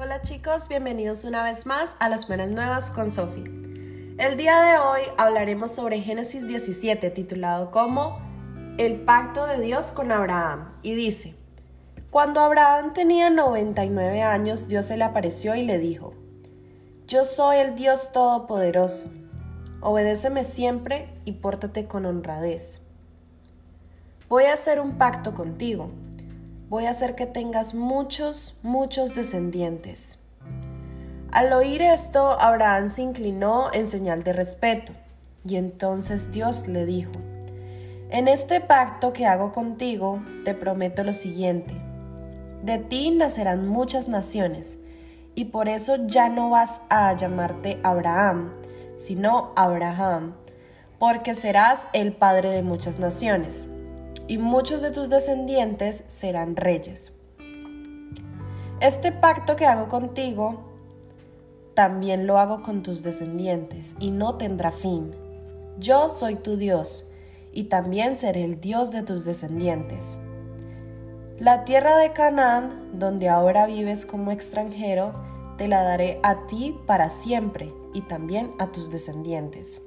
Hola chicos, bienvenidos una vez más a las Buenas Nuevas con Sofi. El día de hoy hablaremos sobre Génesis 17 titulado como El pacto de Dios con Abraham y dice, Cuando Abraham tenía 99 años, Dios se le apareció y le dijo, Yo soy el Dios Todopoderoso, obedéceme siempre y pórtate con honradez. Voy a hacer un pacto contigo voy a hacer que tengas muchos, muchos descendientes. Al oír esto, Abraham se inclinó en señal de respeto, y entonces Dios le dijo, En este pacto que hago contigo, te prometo lo siguiente, de ti nacerán muchas naciones, y por eso ya no vas a llamarte Abraham, sino Abraham, porque serás el padre de muchas naciones y muchos de tus descendientes serán reyes. Este pacto que hago contigo, también lo hago con tus descendientes, y no tendrá fin. Yo soy tu Dios, y también seré el Dios de tus descendientes. La tierra de Canaán, donde ahora vives como extranjero, te la daré a ti para siempre, y también a tus descendientes.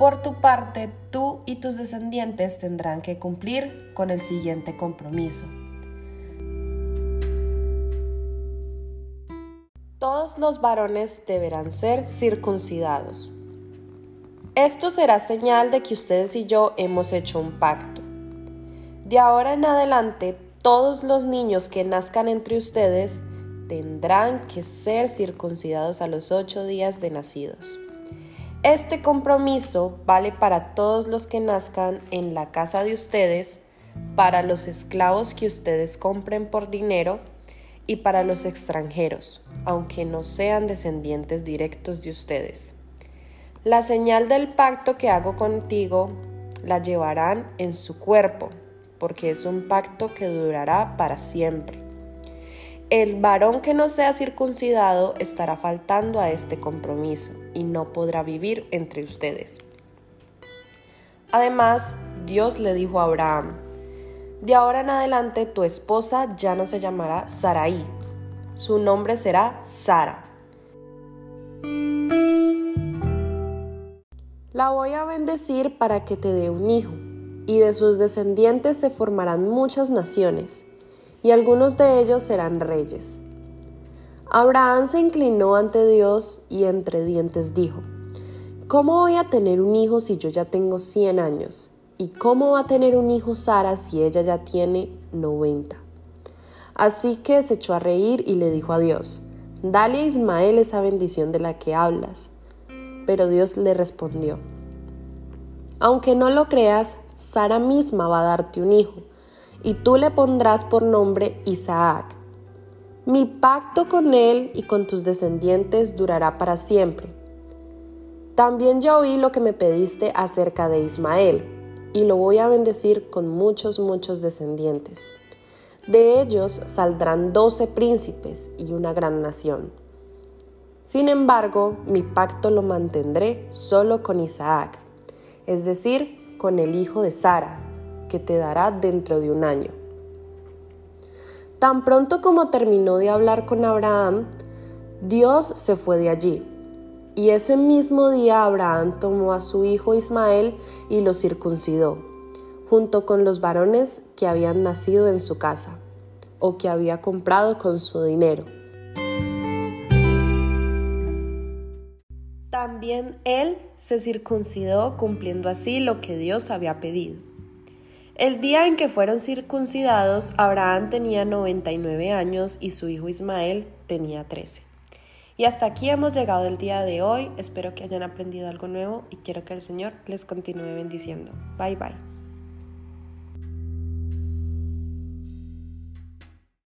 Por tu parte, tú y tus descendientes tendrán que cumplir con el siguiente compromiso. Todos los varones deberán ser circuncidados. Esto será señal de que ustedes y yo hemos hecho un pacto. De ahora en adelante, todos los niños que nazcan entre ustedes tendrán que ser circuncidados a los ocho días de nacidos. Este compromiso vale para todos los que nazcan en la casa de ustedes, para los esclavos que ustedes compren por dinero y para los extranjeros, aunque no sean descendientes directos de ustedes. La señal del pacto que hago contigo la llevarán en su cuerpo, porque es un pacto que durará para siempre. El varón que no sea circuncidado estará faltando a este compromiso y no podrá vivir entre ustedes. Además, Dios le dijo a Abraham, de ahora en adelante tu esposa ya no se llamará Sarai, su nombre será Sara. La voy a bendecir para que te dé un hijo, y de sus descendientes se formarán muchas naciones y algunos de ellos serán reyes. Abraham se inclinó ante Dios y entre dientes dijo, ¿Cómo voy a tener un hijo si yo ya tengo 100 años? ¿Y cómo va a tener un hijo Sara si ella ya tiene 90? Así que se echó a reír y le dijo a Dios, Dale a Ismael esa bendición de la que hablas. Pero Dios le respondió, Aunque no lo creas, Sara misma va a darte un hijo y tú le pondrás por nombre Isaac. Mi pacto con él y con tus descendientes durará para siempre. También ya oí lo que me pediste acerca de Ismael, y lo voy a bendecir con muchos, muchos descendientes. De ellos saldrán doce príncipes y una gran nación. Sin embargo, mi pacto lo mantendré solo con Isaac, es decir, con el hijo de Sara, que te dará dentro de un año. Tan pronto como terminó de hablar con Abraham, Dios se fue de allí. Y ese mismo día Abraham tomó a su hijo Ismael y lo circuncidó, junto con los varones que habían nacido en su casa, o que había comprado con su dinero. También él se circuncidó cumpliendo así lo que Dios había pedido. El día en que fueron circuncidados, Abraham tenía 99 años y su hijo Ismael tenía 13. Y hasta aquí hemos llegado el día de hoy. Espero que hayan aprendido algo nuevo y quiero que el Señor les continúe bendiciendo. Bye bye.